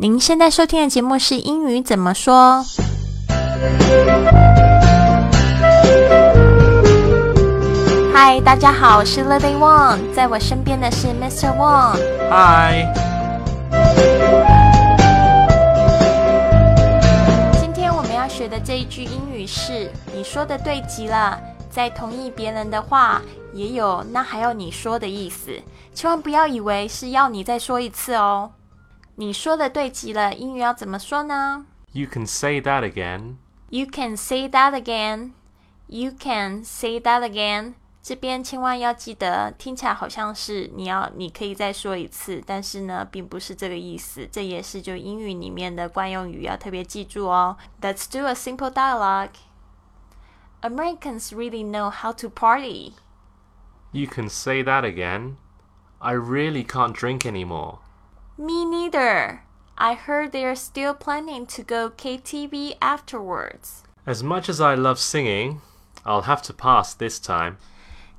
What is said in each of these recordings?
您现在收听的节目是英语怎么说？嗨，大家好，我是 Lily Wang，在我身边的是 Mr. Wang。嗨，今天我们要学的这一句英语是“你说的对极了”，在同意别人的话，也有那还要你说的意思，千万不要以为是要你再说一次哦。你说的对极了，英语要怎么说呢 You can say that again. ？You can say that again. You can say that again. 这边千万要记得，听起来好像是你要，你可以再说一次，但是呢，并不是这个意思。这也是就英语里面的惯用语，要特别记住哦。Let's do a simple dialogue. Americans really know how to party. You can say that again. I really can't drink anymore. Me neither. I heard they're still planning to go KTV afterwards. As much as I love singing, I'll have to pass this time.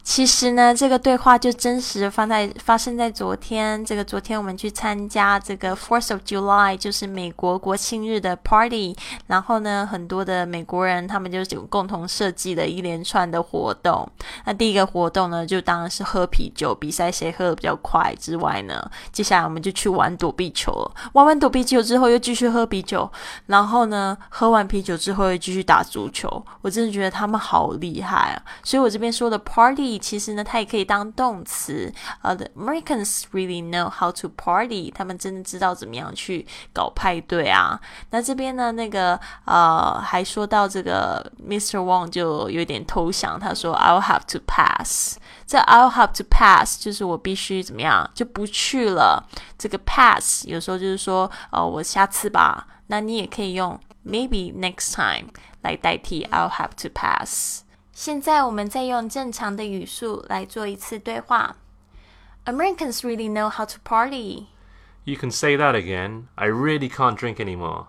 其实呢，这个对话就真实放在发生在昨天。这个昨天我们去参加这个 Fourth of July，就是美国国庆日的 party。然后呢，很多的美国人他们就共同设计了一连串的活动。那第一个活动呢，就当然是喝啤酒，比赛谁喝的比较快。之外呢，接下来我们就去玩躲避球了。玩完躲避球之后，又继续喝啤酒。然后呢，喝完啤酒之后又继续打足球。我真的觉得他们好厉害啊！所以我这边说的 party。其实呢，它也可以当动词。呃、the Americans really know how to party，他们真的知道怎么样去搞派对啊。那这边呢，那个呃，还说到这个 Mr. Wang 就有点投降，他说 I'll have to pass。这 I'll have to pass 就是我必须怎么样就不去了。这个 pass 有时候就是说，呃，我下次吧。那你也可以用 maybe next time 来代替 I'll have to pass。现在我们再用正常的语速来做一次对话。Americans really know how to party. You can say that again. I really can't drink anymore.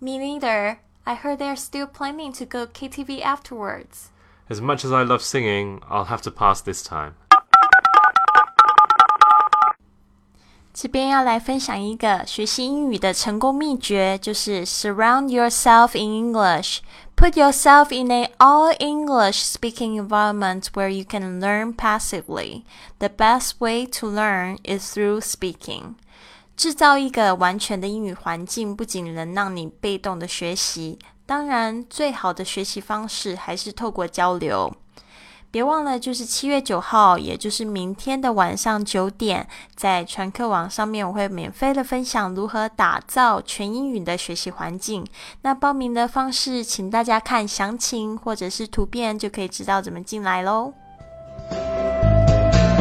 Me neither. I heard they're still planning to go KTV afterwards. As much as I love singing, I'll have to pass this time. 这边要来分享一个学习英语的成功秘诀，就是 surround yourself in English. Put yourself in an all English speaking environment where you can learn passively. The best way to learn is through speaking. 制造一个完全的英语环境，不仅能让你被动的学习，当然最好的学习方式还是透过交流。别忘了，就是七月九号，也就是明天的晚上九点，在传课网上面，我会免费的分享如何打造全英语的学习环境。那报名的方式，请大家看详情或者是图片，就可以知道怎么进来喽。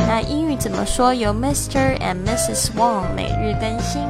那英语怎么说？由 Mr. and Mrs. Wang 每日更新。